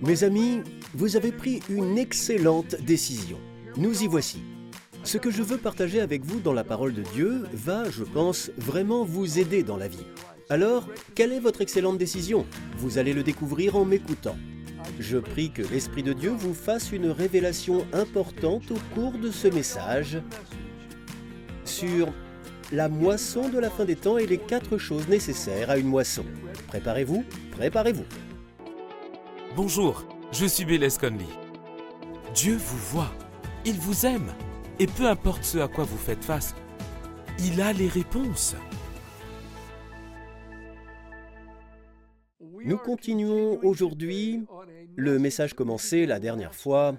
Mes amis, vous avez pris une excellente décision. Nous y voici. Ce que je veux partager avec vous dans la parole de Dieu va, je pense, vraiment vous aider dans la vie. Alors, quelle est votre excellente décision? Vous allez le découvrir en m'écoutant. Je prie que l'Esprit de Dieu vous fasse une révélation importante au cours de ce message sur la moisson de la fin des temps et les quatre choses nécessaires à une moisson. Préparez-vous, préparez-vous. Bonjour, je suis Bélez Conley. Dieu vous voit, il vous aime, et peu importe ce à quoi vous faites face, il a les réponses. Nous continuons aujourd'hui le message commencé la dernière fois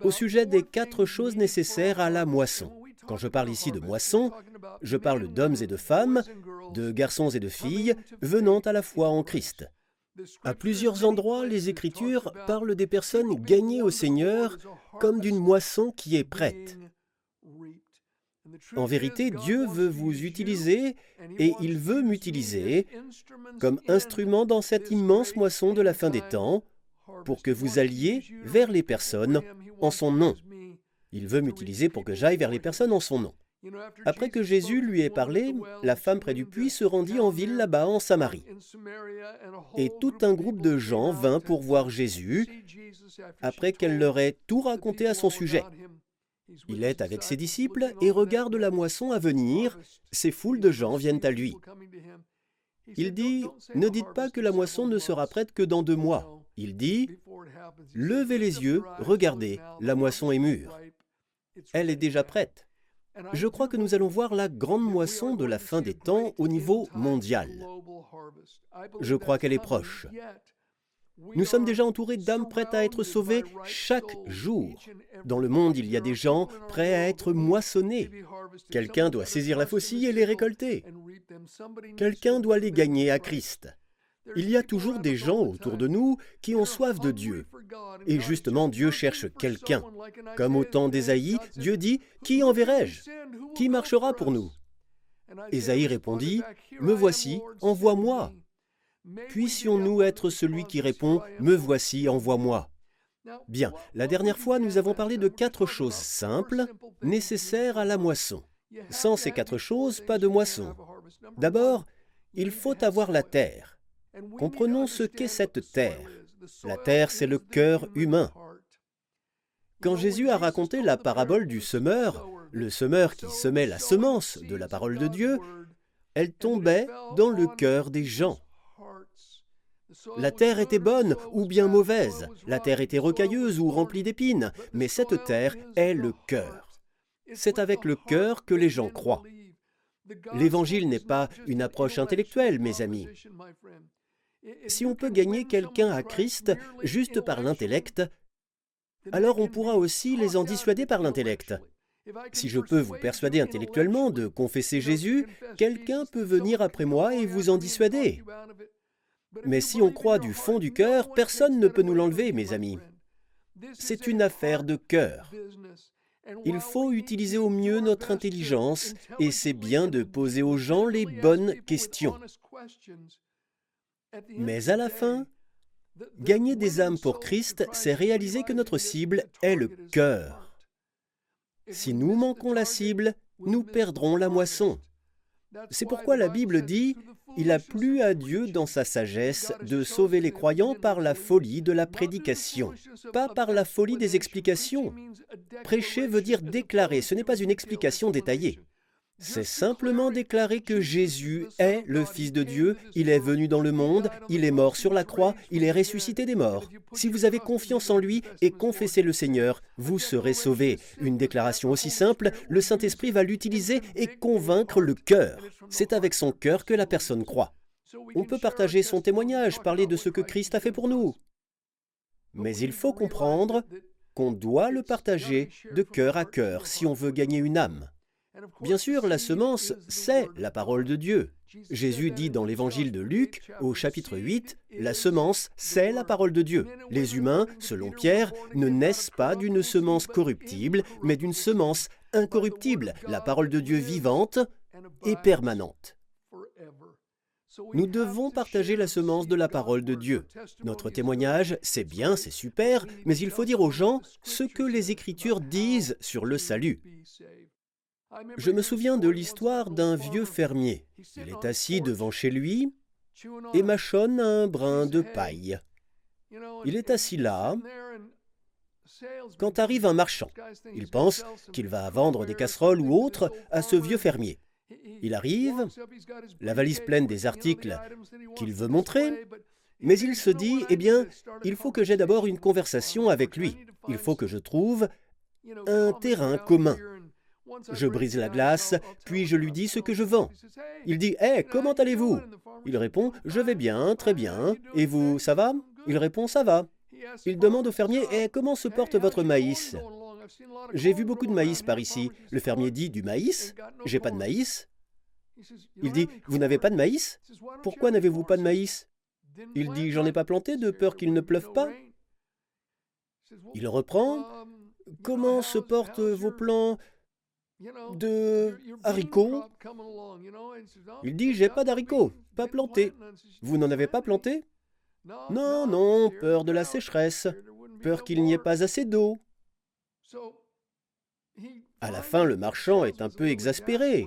au sujet des quatre choses nécessaires à la moisson. Quand je parle ici de moisson, je parle d'hommes et de femmes, de garçons et de filles, venant à la foi en Christ. À plusieurs endroits, les Écritures parlent des personnes gagnées au Seigneur comme d'une moisson qui est prête. En vérité, Dieu veut vous utiliser et il veut m'utiliser comme instrument dans cette immense moisson de la fin des temps pour que vous alliez vers les personnes en son nom. Il veut m'utiliser pour que j'aille vers les personnes en son nom. Après que Jésus lui ait parlé, la femme près du puits se rendit en ville là-bas en Samarie. Et tout un groupe de gens vint pour voir Jésus après qu'elle leur ait tout raconté à son sujet. Il est avec ses disciples et regarde la moisson à venir. Ces foules de gens viennent à lui. Il dit, ne dites pas que la moisson ne sera prête que dans deux mois. Il dit, levez les yeux, regardez, la moisson est mûre. Elle est déjà prête. Je crois que nous allons voir la grande moisson de la fin des temps au niveau mondial. Je crois qu'elle est proche. Nous sommes déjà entourés d'âmes prêtes à être sauvées chaque jour. Dans le monde, il y a des gens prêts à être moissonnés. Quelqu'un doit saisir la faucille et les récolter. Quelqu'un doit les gagner à Christ. Il y a toujours des gens autour de nous qui ont soif de Dieu. Et justement, Dieu cherche quelqu'un. Comme au temps d'Ésaïe, Dieu dit, Qui enverrai-je? Qui marchera pour nous? Ésaïe répondit, Me voici, envoie-moi. Puissions-nous être celui qui répond, Me voici, envoie-moi Bien, la dernière fois, nous avons parlé de quatre choses simples, nécessaires à la moisson. Sans ces quatre choses, pas de moisson. D'abord, il faut avoir la terre. Comprenons ce qu'est cette terre. La terre, c'est le cœur humain. Quand Jésus a raconté la parabole du semeur, le semeur qui semait la semence de la parole de Dieu, elle tombait dans le cœur des gens. La terre était bonne ou bien mauvaise, la terre était rocailleuse ou remplie d'épines, mais cette terre est le cœur. C'est avec le cœur que les gens croient. L'évangile n'est pas une approche intellectuelle, mes amis. Si on peut gagner quelqu'un à Christ juste par l'intellect, alors on pourra aussi les en dissuader par l'intellect. Si je peux vous persuader intellectuellement de confesser Jésus, quelqu'un peut venir après moi et vous en dissuader. Mais si on croit du fond du cœur, personne ne peut nous l'enlever, mes amis. C'est une affaire de cœur. Il faut utiliser au mieux notre intelligence et c'est bien de poser aux gens les bonnes questions. Mais à la fin, gagner des âmes pour Christ, c'est réaliser que notre cible est le cœur. Si nous manquons la cible, nous perdrons la moisson. C'est pourquoi la Bible dit Il a plu à Dieu dans sa sagesse de sauver les croyants par la folie de la prédication, pas par la folie des explications. Prêcher veut dire déclarer, ce n'est pas une explication détaillée. C'est simplement déclarer que Jésus est le Fils de Dieu, il est venu dans le monde, il est mort sur la croix, il est ressuscité des morts. Si vous avez confiance en lui et confessez le Seigneur, vous serez sauvés. Une déclaration aussi simple, le Saint-Esprit va l'utiliser et convaincre le cœur. C'est avec son cœur que la personne croit. On peut partager son témoignage, parler de ce que Christ a fait pour nous. Mais il faut comprendre qu'on doit le partager de cœur à cœur si on veut gagner une âme. Bien sûr, la semence, c'est la parole de Dieu. Jésus dit dans l'évangile de Luc, au chapitre 8, La semence, c'est la parole de Dieu. Les humains, selon Pierre, ne naissent pas d'une semence corruptible, mais d'une semence incorruptible, la parole de Dieu vivante et permanente. Nous devons partager la semence de la parole de Dieu. Notre témoignage, c'est bien, c'est super, mais il faut dire aux gens ce que les Écritures disent sur le salut. Je me souviens de l'histoire d'un vieux fermier. Il est assis devant chez lui et mâchonne un brin de paille. Il est assis là quand arrive un marchand. Il pense qu'il va vendre des casseroles ou autres à ce vieux fermier. Il arrive, la valise pleine des articles qu'il veut montrer, mais il se dit, eh bien, il faut que j'ai d'abord une conversation avec lui. Il faut que je trouve un terrain commun. Je brise la glace, puis je lui dis ce que je vends. Il dit Hé, comment allez-vous Il répond Je vais bien, très bien. Et vous, ça va Il répond Ça va. Il demande au fermier Hé, comment se porte votre maïs J'ai vu beaucoup de maïs par ici. Le fermier dit Du maïs J'ai pas de maïs. Il dit Vous n'avez pas de maïs Pourquoi n'avez-vous pas de maïs Il dit J'en ai pas planté de peur qu'il ne pleuve pas. Il reprend Comment se portent vos plants de haricots. Il dit, j'ai pas d'haricots, pas plantés. Vous n'en avez pas planté? Non, non, peur de la sécheresse, peur qu'il n'y ait pas assez d'eau. À la fin, le marchand est un peu exaspéré.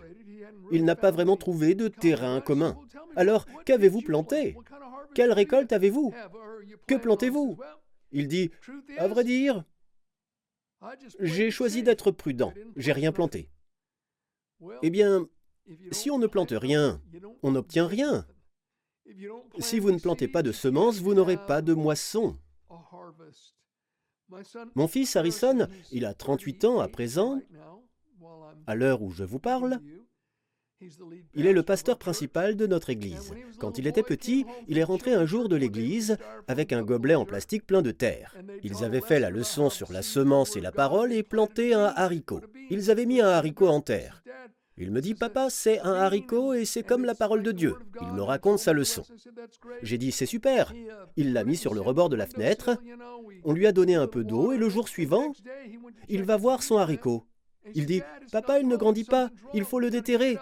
Il n'a pas vraiment trouvé de terrain commun. Alors, qu'avez-vous planté? Quelle récolte avez-vous? Que plantez-vous? Il dit, à vrai dire, j'ai choisi d'être prudent, j'ai rien planté. Eh bien, si on ne plante rien, on n'obtient rien. Si vous ne plantez pas de semences, vous n'aurez pas de moisson. Mon fils Harrison, il a 38 ans à présent, à l'heure où je vous parle, il est le pasteur principal de notre église. Quand il était petit, il est rentré un jour de l'église avec un gobelet en plastique plein de terre. Ils avaient fait la leçon sur la semence et la parole et planté un haricot. Ils avaient mis un haricot en terre. Il me dit, papa, c'est un haricot et c'est comme la parole de Dieu. Il me raconte sa leçon. J'ai dit, c'est super. Il l'a mis sur le rebord de la fenêtre. On lui a donné un peu d'eau et le jour suivant, il va voir son haricot. Il dit Papa, il ne grandit pas, il faut le déterrer.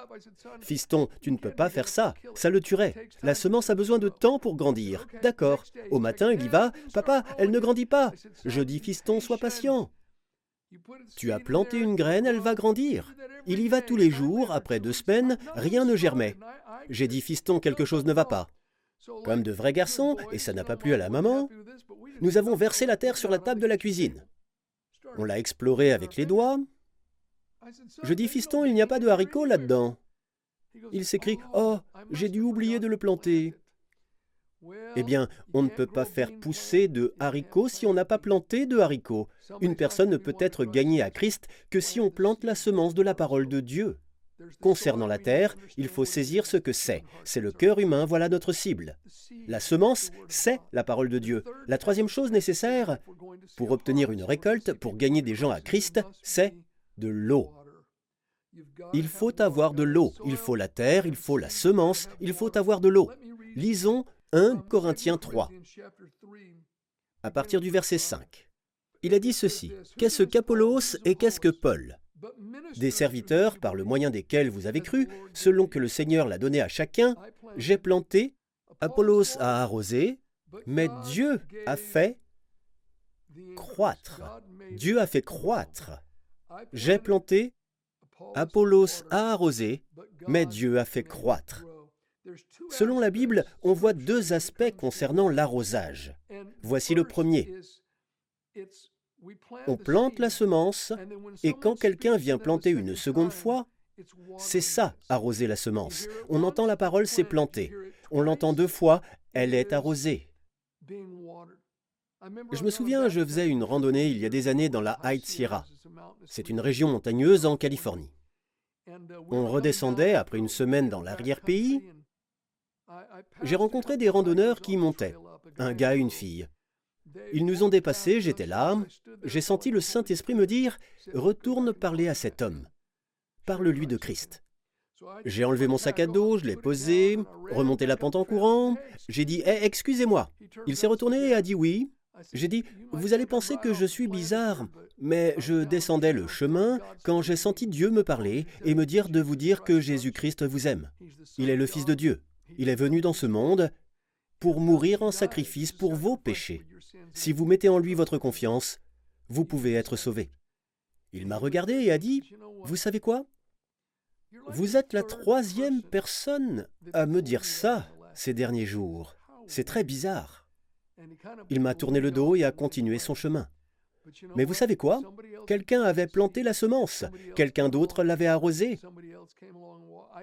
Fiston, tu ne peux pas faire ça, ça le tuerait. La semence a besoin de temps pour grandir. D'accord. Au matin, il y va Papa, elle ne grandit pas. Je dis Fiston, sois patient. Tu as planté une graine, elle va grandir. Il y va tous les jours, après deux semaines, rien ne germait. J'ai dit Fiston, quelque chose ne va pas. Comme de vrais garçons, et ça n'a pas plu à la maman, nous avons versé la terre sur la table de la cuisine. On l'a explorée avec les doigts, je dis, fiston, il n'y a pas de haricots là-dedans. Il s'écrie, oh, j'ai dû oublier de le planter. Eh bien, on ne peut pas faire pousser de haricots si on n'a pas planté de haricots. Une personne ne peut être gagnée à Christ que si on plante la semence de la parole de Dieu. Concernant la terre, il faut saisir ce que c'est. C'est le cœur humain, voilà notre cible. La semence, c'est la parole de Dieu. La troisième chose nécessaire pour obtenir une récolte, pour gagner des gens à Christ, c'est de l'eau. Il faut avoir de l'eau, il faut la terre, il faut la semence, il faut avoir de l'eau. Lisons 1 Corinthiens 3, à partir du verset 5. Il a dit ceci, Qu'est-ce qu'Apollos et qu'est-ce que Paul? Des serviteurs par le moyen desquels vous avez cru, selon que le Seigneur l'a donné à chacun, j'ai planté, Apollos a arrosé, mais Dieu a fait croître. Dieu a fait croître. J'ai planté, Apollos a arrosé, mais Dieu a fait croître. Selon la Bible, on voit deux aspects concernant l'arrosage. Voici le premier. On plante la semence, et quand quelqu'un vient planter une seconde fois, c'est ça, arroser la semence. On entend la parole, c'est planter. On l'entend deux fois, elle est arrosée. Je me souviens, je faisais une randonnée il y a des années dans la High Sierra. C'est une région montagneuse en Californie. On redescendait après une semaine dans l'arrière-pays. J'ai rencontré des randonneurs qui montaient, un gars et une fille. Ils nous ont dépassés, j'étais là. J'ai senti le Saint-Esprit me dire Retourne parler à cet homme. Parle-lui de Christ. J'ai enlevé mon sac à dos, je l'ai posé, remonté la pente en courant. J'ai dit Eh, excusez-moi. Il s'est retourné et a dit oui. J'ai dit, vous allez penser que je suis bizarre, mais je descendais le chemin quand j'ai senti Dieu me parler et me dire de vous dire que Jésus-Christ vous aime. Il est le Fils de Dieu. Il est venu dans ce monde pour mourir en sacrifice pour vos péchés. Si vous mettez en lui votre confiance, vous pouvez être sauvé. Il m'a regardé et a dit, Vous savez quoi? Vous êtes la troisième personne à me dire ça ces derniers jours. C'est très bizarre. Il m'a tourné le dos et a continué son chemin. Mais vous savez quoi? Quelqu'un avait planté la semence, quelqu'un d'autre l'avait arrosée.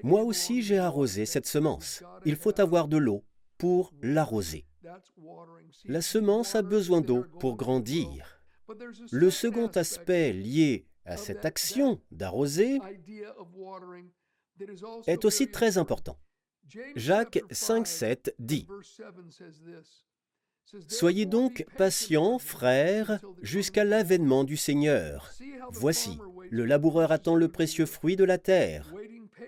Moi aussi j'ai arrosé cette semence. Il faut avoir de l'eau pour l'arroser. La semence a besoin d'eau pour grandir. Le second aspect lié à cette action d'arroser est aussi très important. Jacques 5.7 dit Soyez donc patients, frères, jusqu'à l'avènement du Seigneur. Voici, le laboureur attend le précieux fruit de la terre,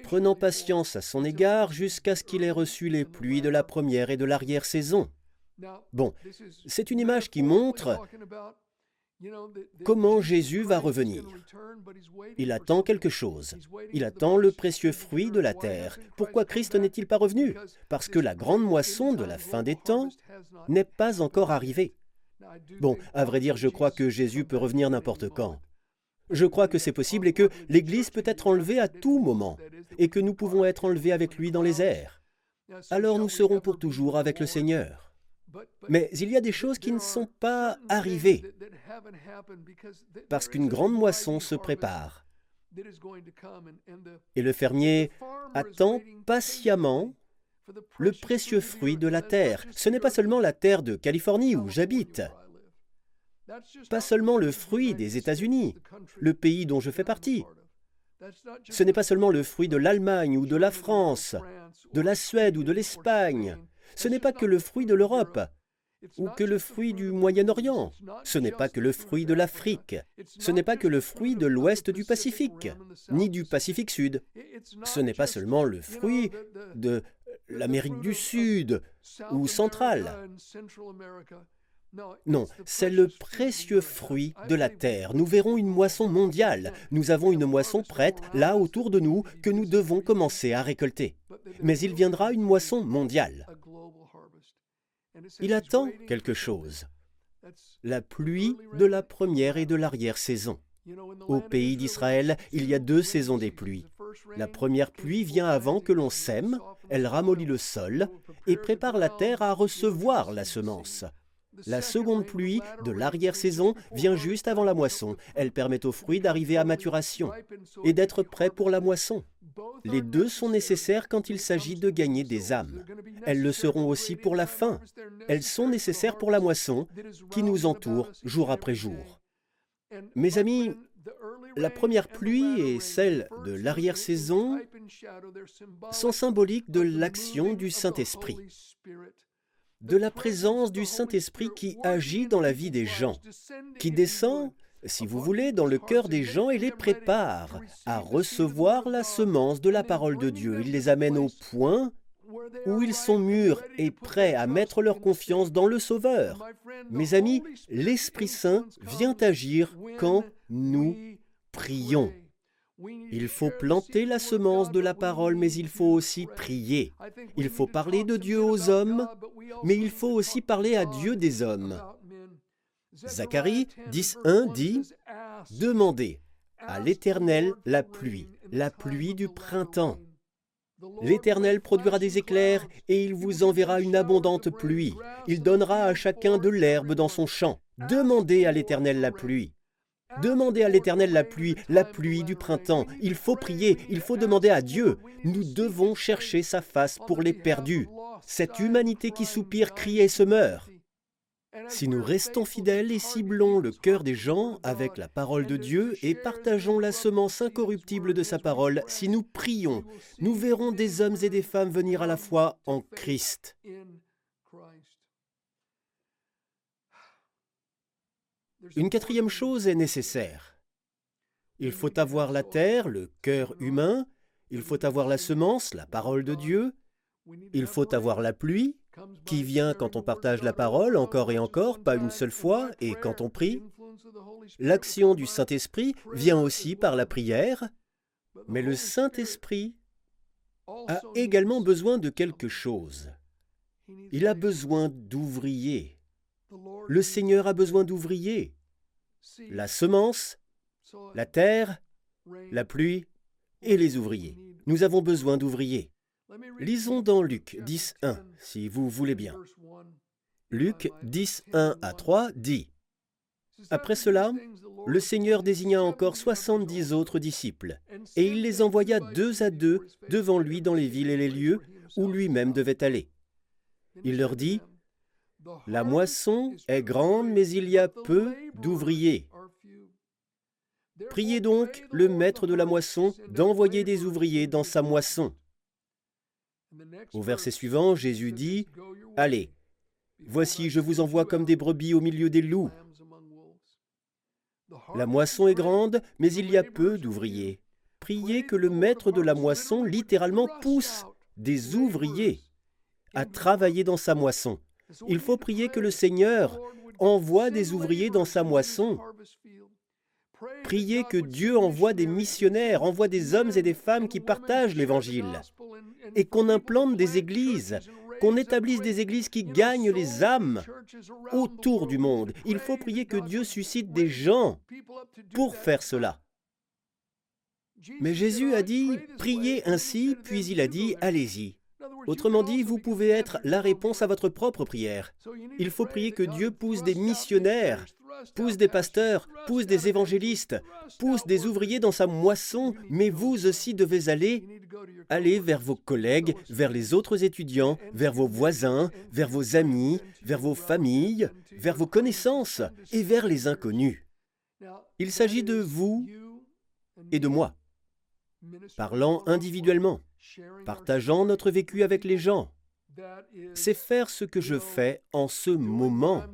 prenant patience à son égard jusqu'à ce qu'il ait reçu les pluies de la première et de l'arrière-saison. Bon, c'est une image qui montre comment Jésus va revenir? Il attend quelque chose. Il attend le précieux fruit de la terre. Pourquoi Christ n'est-il pas revenu? Parce que la grande moisson de la fin des temps n'est pas encore arrivée. Bon, à vrai dire, je crois que Jésus peut revenir n'importe quand. Je crois que c'est possible et que l'Église peut être enlevée à tout moment, et que nous pouvons être enlevés avec lui dans les airs. Alors nous serons pour toujours avec le Seigneur. Mais il y a des choses qui ne sont pas arrivées parce qu'une grande moisson se prépare. Et le fermier attend patiemment le précieux fruit de la terre. Ce n'est pas seulement la terre de Californie où j'habite, pas seulement le fruit des États-Unis, le pays dont je fais partie. Ce n'est pas seulement le fruit de l'Allemagne ou de la France, de la Suède ou de l'Espagne. Ce n'est pas que le fruit de l'Europe ou que le fruit du Moyen-Orient. Ce n'est pas que le fruit de l'Afrique. Ce n'est pas que le fruit de l'ouest du Pacifique, ni du Pacifique Sud. Ce n'est pas seulement le fruit de l'Amérique du Sud ou centrale. Non, c'est le précieux fruit de la terre. Nous verrons une moisson mondiale. Nous avons une moisson prête là autour de nous que nous devons commencer à récolter. Mais il viendra une moisson mondiale. Il attend quelque chose. La pluie de la première et de l'arrière-saison. Au pays d'Israël, il y a deux saisons des pluies. La première pluie vient avant que l'on sème, elle ramollit le sol et prépare la terre à recevoir la semence. La seconde pluie de l'arrière-saison vient juste avant la moisson. Elle permet aux fruits d'arriver à maturation et d'être prêts pour la moisson. Les deux sont nécessaires quand il s'agit de gagner des âmes. Elles le seront aussi pour la fin. Elles sont nécessaires pour la moisson qui nous entoure jour après jour. Mes amis, la première pluie et celle de l'arrière-saison sont symboliques de l'action du Saint-Esprit de la présence du Saint-Esprit qui agit dans la vie des gens, qui descend, si vous voulez, dans le cœur des gens et les prépare à recevoir la semence de la parole de Dieu. Il les amène au point où ils sont mûrs et prêts à mettre leur confiance dans le Sauveur. Mes amis, l'Esprit Saint vient agir quand nous prions. Il faut planter la semence de la parole, mais il faut aussi prier. Il faut parler de Dieu aux hommes, mais il faut aussi parler à Dieu des hommes. Zacharie 10.1 dit Demandez à l'Éternel la pluie, la pluie du printemps. L'Éternel produira des éclairs et il vous enverra une abondante pluie. Il donnera à chacun de l'herbe dans son champ. Demandez à l'Éternel la pluie. Demandez à l'Éternel la pluie, la pluie du printemps. Il faut prier, il faut demander à Dieu. Nous devons chercher sa face pour les perdus. Cette humanité qui soupire, crie et se meurt. Si nous restons fidèles et ciblons le cœur des gens avec la parole de Dieu et partageons la semence incorruptible de sa parole, si nous prions, nous verrons des hommes et des femmes venir à la foi en Christ. Une quatrième chose est nécessaire. Il faut avoir la terre, le cœur humain, il faut avoir la semence, la parole de Dieu, il faut avoir la pluie, qui vient quand on partage la parole encore et encore, pas une seule fois, et quand on prie. L'action du Saint-Esprit vient aussi par la prière, mais le Saint-Esprit a également besoin de quelque chose. Il a besoin d'ouvriers. Le Seigneur a besoin d'ouvriers. La semence, la terre, la pluie et les ouvriers. Nous avons besoin d'ouvriers. Lisons dans Luc 10, 1, si vous voulez bien. Luc 10, 1 à 3 dit Après cela, le Seigneur désigna encore soixante-dix autres disciples, et il les envoya deux à deux devant lui dans les villes et les lieux où lui-même devait aller. Il leur dit, La moisson est grande, mais il y a peu d'ouvriers. Priez donc le maître de la moisson d'envoyer des ouvriers dans sa moisson. Au verset suivant, Jésus dit, Allez, voici je vous envoie comme des brebis au milieu des loups. La moisson est grande, mais il y a peu d'ouvriers. Priez que le maître de la moisson littéralement pousse des ouvriers à travailler dans sa moisson. Il faut prier que le Seigneur envoie des ouvriers dans sa moisson. Priez que Dieu envoie des missionnaires, envoie des hommes et des femmes qui partagent l'Évangile, et qu'on implante des églises, qu'on établisse des églises qui gagnent les âmes autour du monde. Il faut prier que Dieu suscite des gens pour faire cela. Mais Jésus a dit, priez ainsi, puis il a dit, allez-y. Autrement dit, vous pouvez être la réponse à votre propre prière. Il faut prier que Dieu pousse des missionnaires, pousse des pasteurs, pousse des évangélistes, pousse des ouvriers dans sa moisson, mais vous aussi devez aller, aller vers vos collègues, vers les autres étudiants, vers vos voisins, vers vos amis, vers vos familles, vers vos connaissances et vers les inconnus. Il s'agit de vous et de moi, parlant individuellement, partageant notre vécu avec les gens. C'est faire ce que je fais en ce moment.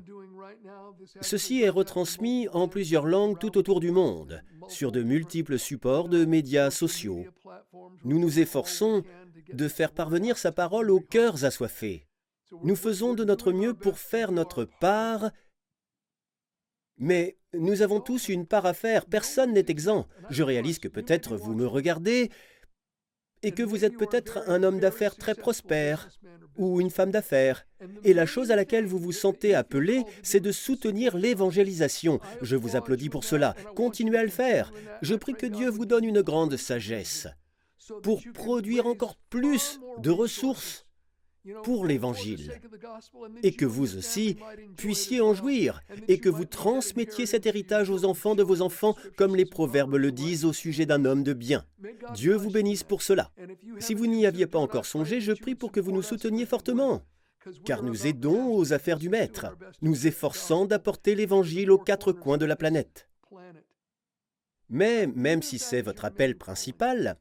Ceci est retransmis en plusieurs langues tout autour du monde, sur de multiples supports de médias sociaux. Nous nous efforçons de faire parvenir sa parole aux cœurs assoiffés. Nous faisons de notre mieux pour faire notre part, mais nous avons tous une part à faire, personne n'est exempt. Je réalise que peut-être vous me regardez et que vous êtes peut-être un homme d'affaires très prospère ou une femme d'affaires. Et la chose à laquelle vous vous sentez appelé, c'est de soutenir l'évangélisation. Je vous applaudis pour cela. Continuez à le faire. Je prie que Dieu vous donne une grande sagesse pour produire encore plus de ressources pour l'Évangile, et que vous aussi puissiez en jouir, et que vous transmettiez cet héritage aux enfants de vos enfants, comme les proverbes le disent au sujet d'un homme de bien. Dieu vous bénisse pour cela. Si vous n'y aviez pas encore songé, je prie pour que vous nous souteniez fortement, car nous aidons aux affaires du Maître, nous efforçant d'apporter l'Évangile aux quatre coins de la planète. Mais même si c'est votre appel principal,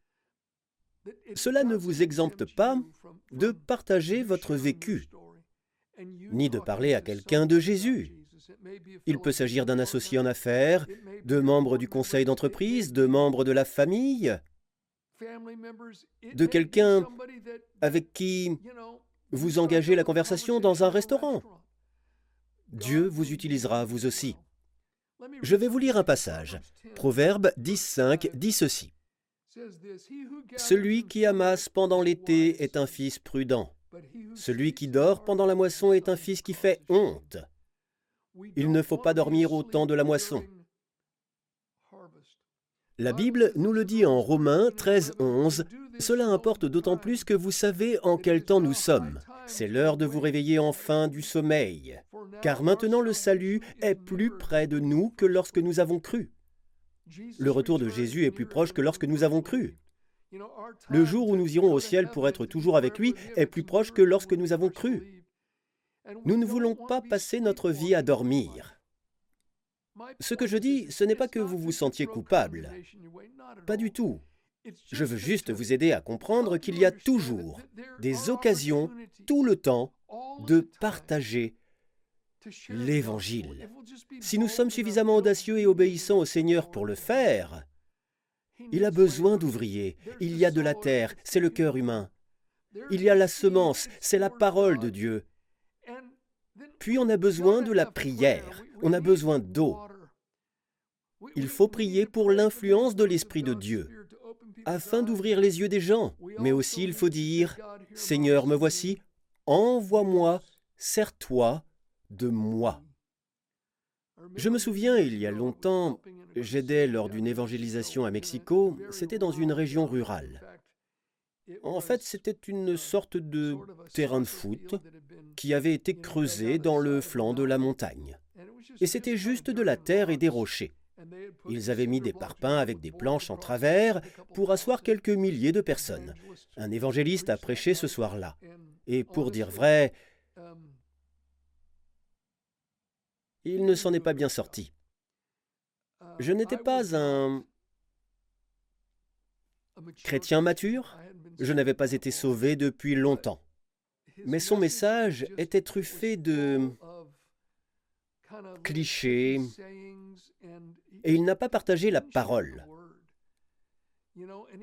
cela ne vous exempte pas de partager votre vécu, ni de parler à quelqu'un de Jésus. Il peut s'agir d'un associé en affaires, de membres du conseil d'entreprise, de membres de la famille, de quelqu'un avec qui vous engagez la conversation dans un restaurant. Dieu vous utilisera vous aussi. Je vais vous lire un passage. Proverbe 10.5 dit ceci. Celui qui amasse pendant l'été est un fils prudent. Celui qui dort pendant la moisson est un fils qui fait honte. Il ne faut pas dormir au temps de la moisson. La Bible nous le dit en Romains 13, 11. Cela importe d'autant plus que vous savez en quel temps nous sommes. C'est l'heure de vous réveiller enfin du sommeil, car maintenant le salut est plus près de nous que lorsque nous avons cru. Le retour de Jésus est plus proche que lorsque nous avons cru. Le jour où nous irons au ciel pour être toujours avec lui est plus proche que lorsque nous avons cru. Nous ne voulons pas passer notre vie à dormir. Ce que je dis, ce n'est pas que vous vous sentiez coupable. Pas du tout. Je veux juste vous aider à comprendre qu'il y a toujours des occasions, tout le temps, de partager l'Évangile. Si nous sommes suffisamment audacieux et obéissants au Seigneur pour le faire, il a besoin d'ouvriers. Il y a de la terre, c'est le cœur humain. Il y a la semence, c'est la parole de Dieu. Puis on a besoin de la prière, on a besoin d'eau. Il faut prier pour l'influence de l'Esprit de Dieu. afin d'ouvrir les yeux des gens. Mais aussi il faut dire, Seigneur, me voici, envoie-moi, sers-toi de moi. Je me souviens, il y a longtemps, j'aidais lors d'une évangélisation à Mexico, c'était dans une région rurale. En fait, c'était une sorte de terrain de foot qui avait été creusé dans le flanc de la montagne. Et c'était juste de la terre et des rochers. Ils avaient mis des parpaings avec des planches en travers pour asseoir quelques milliers de personnes. Un évangéliste a prêché ce soir-là. Et pour dire vrai, il ne s'en est pas bien sorti. Je n'étais pas un chrétien mature, je n'avais pas été sauvé depuis longtemps. Mais son message était truffé de clichés, et il n'a pas partagé la parole.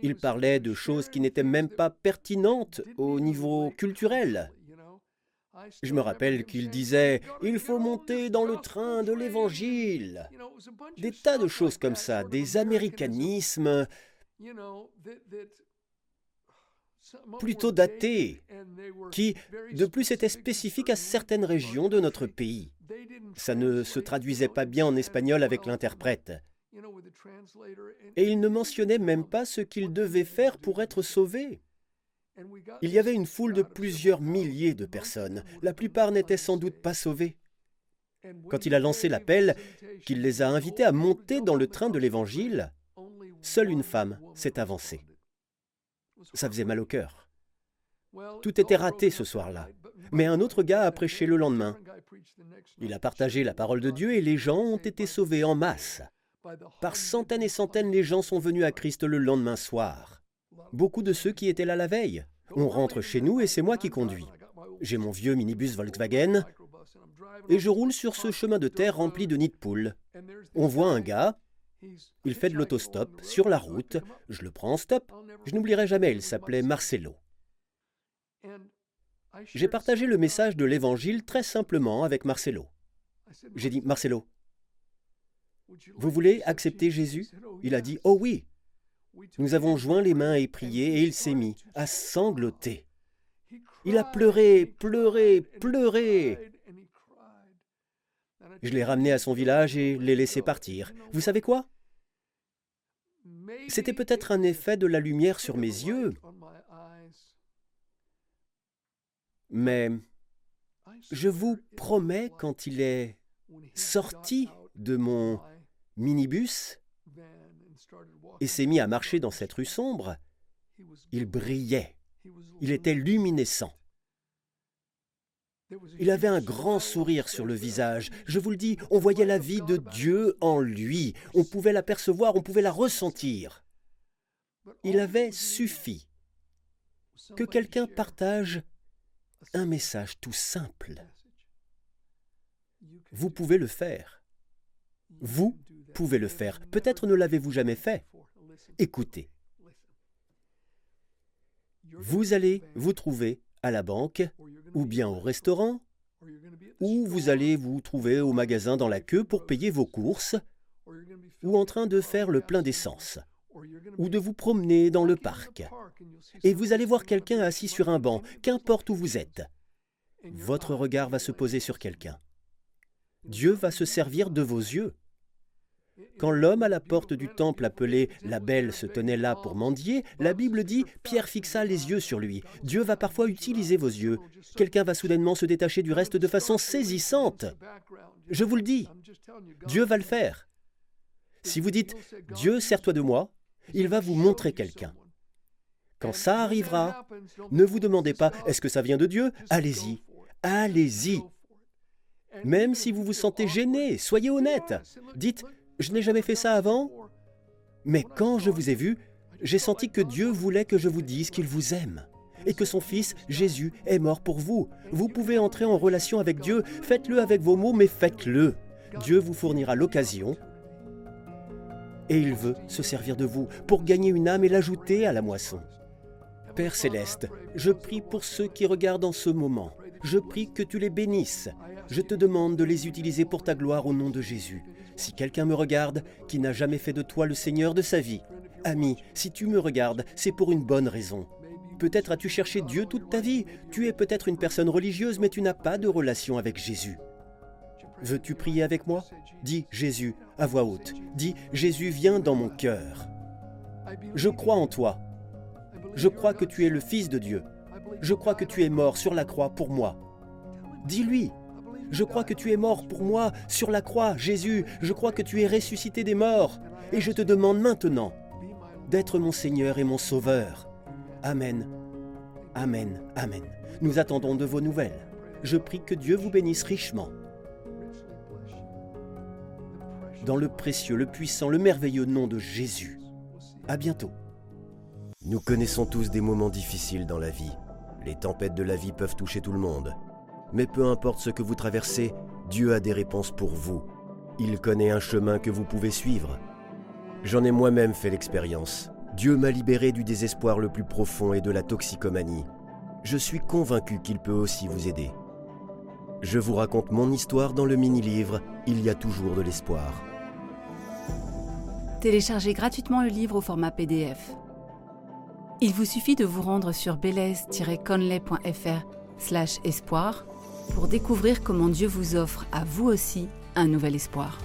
Il parlait de choses qui n'étaient même pas pertinentes au niveau culturel. Je me rappelle qu'il disait ⁇ Il faut monter dans le train de l'Évangile ⁇ Des tas de choses comme ça, des américanismes plutôt datés, qui de plus étaient spécifiques à certaines régions de notre pays. Ça ne se traduisait pas bien en espagnol avec l'interprète. Et il ne mentionnait même pas ce qu'il devait faire pour être sauvé. Il y avait une foule de plusieurs milliers de personnes. La plupart n'étaient sans doute pas sauvées. Quand il a lancé l'appel, qu'il les a invités à monter dans le train de l'Évangile, seule une femme s'est avancée. Ça faisait mal au cœur. Tout était raté ce soir-là. Mais un autre gars a prêché le lendemain. Il a partagé la parole de Dieu et les gens ont été sauvés en masse. Par centaines et centaines, les gens sont venus à Christ le lendemain soir. Beaucoup de ceux qui étaient là la veille. On rentre chez nous et c'est moi qui conduis. J'ai mon vieux minibus Volkswagen et je roule sur ce chemin de terre rempli de nids de poules. On voit un gars, il fait de l'autostop sur la route, je le prends en stop. Je n'oublierai jamais, il s'appelait Marcelo. J'ai partagé le message de l'Évangile très simplement avec Marcelo. J'ai dit, Marcelo, vous voulez accepter Jésus? Il a dit, oh oui. Nous avons joint les mains et prié et il s'est mis à sangloter. Il a pleuré, pleuré, pleuré. Je l'ai ramené à son village et l'ai laissé partir. Vous savez quoi? C'était peut-être un effet de la lumière sur mes yeux, mais je vous promets, quand il est sorti de mon minibus et s'est mis à marcher dans cette rue sombre, il brillait, il était luminescent. Il avait un grand sourire sur le visage. Je vous le dis, on voyait la vie de Dieu en lui. On pouvait la percevoir, on pouvait la ressentir. Il avait suffi que quelqu'un partage un message tout simple. Vous pouvez le faire. Vous pouvez le faire. Peut-être ne l'avez-vous jamais fait. Écoutez. Vous allez vous trouver à la banque, ou bien au restaurant, ou vous allez vous trouver au magasin dans la queue pour payer vos courses, ou en train de faire le plein d'essence, ou de vous promener dans le parc. Et vous allez voir quelqu'un assis sur un banc, qu'importe où vous êtes. Votre regard va se poser sur quelqu'un. Dieu va se servir de vos yeux. Quand l'homme à la porte du temple appelé la belle se tenait là pour mendier, la Bible dit Pierre fixa les yeux sur lui. Dieu va parfois utiliser vos yeux. Quelqu'un va soudainement se détacher du reste de façon saisissante. Je vous le dis, Dieu va le faire. Si vous dites Dieu, sers-toi de moi, il va vous montrer quelqu'un. Quand ça arrivera, ne vous demandez pas est-ce que ça vient de Dieu? Allez-y, allez-y. Même si vous vous sentez gêné, soyez honnête. Dites je n'ai jamais fait ça avant, mais quand je vous ai vu, j'ai senti que Dieu voulait que je vous dise qu'il vous aime et que son Fils, Jésus, est mort pour vous. Vous pouvez entrer en relation avec Dieu, faites-le avec vos mots, mais faites-le. Dieu vous fournira l'occasion et il veut se servir de vous pour gagner une âme et l'ajouter à la moisson. Père céleste, je prie pour ceux qui regardent en ce moment. Je prie que tu les bénisses. Je te demande de les utiliser pour ta gloire au nom de Jésus. Si quelqu'un me regarde qui n'a jamais fait de toi le Seigneur de sa vie, ami, si tu me regardes, c'est pour une bonne raison. Peut-être as-tu cherché Dieu toute ta vie. Tu es peut-être une personne religieuse, mais tu n'as pas de relation avec Jésus. Veux-tu prier avec moi? Dis Jésus à voix haute. Dis Jésus, viens dans mon cœur. Je crois en toi. Je crois que tu es le Fils de Dieu. Je crois que tu es mort sur la croix pour moi. Dis-lui. Je crois que tu es mort pour moi sur la croix, Jésus. Je crois que tu es ressuscité des morts. Et je te demande maintenant d'être mon Seigneur et mon Sauveur. Amen. Amen. Amen. Nous attendons de vos nouvelles. Je prie que Dieu vous bénisse richement. Dans le précieux, le puissant, le merveilleux nom de Jésus. À bientôt. Nous connaissons tous des moments difficiles dans la vie. Les tempêtes de la vie peuvent toucher tout le monde. Mais peu importe ce que vous traversez, Dieu a des réponses pour vous. Il connaît un chemin que vous pouvez suivre. J'en ai moi-même fait l'expérience. Dieu m'a libéré du désespoir le plus profond et de la toxicomanie. Je suis convaincu qu'il peut aussi vous aider. Je vous raconte mon histoire dans le mini-livre Il y a toujours de l'espoir. Téléchargez gratuitement le livre au format PDF. Il vous suffit de vous rendre sur belaise-conley.fr slash espoir pour découvrir comment Dieu vous offre à vous aussi un nouvel espoir.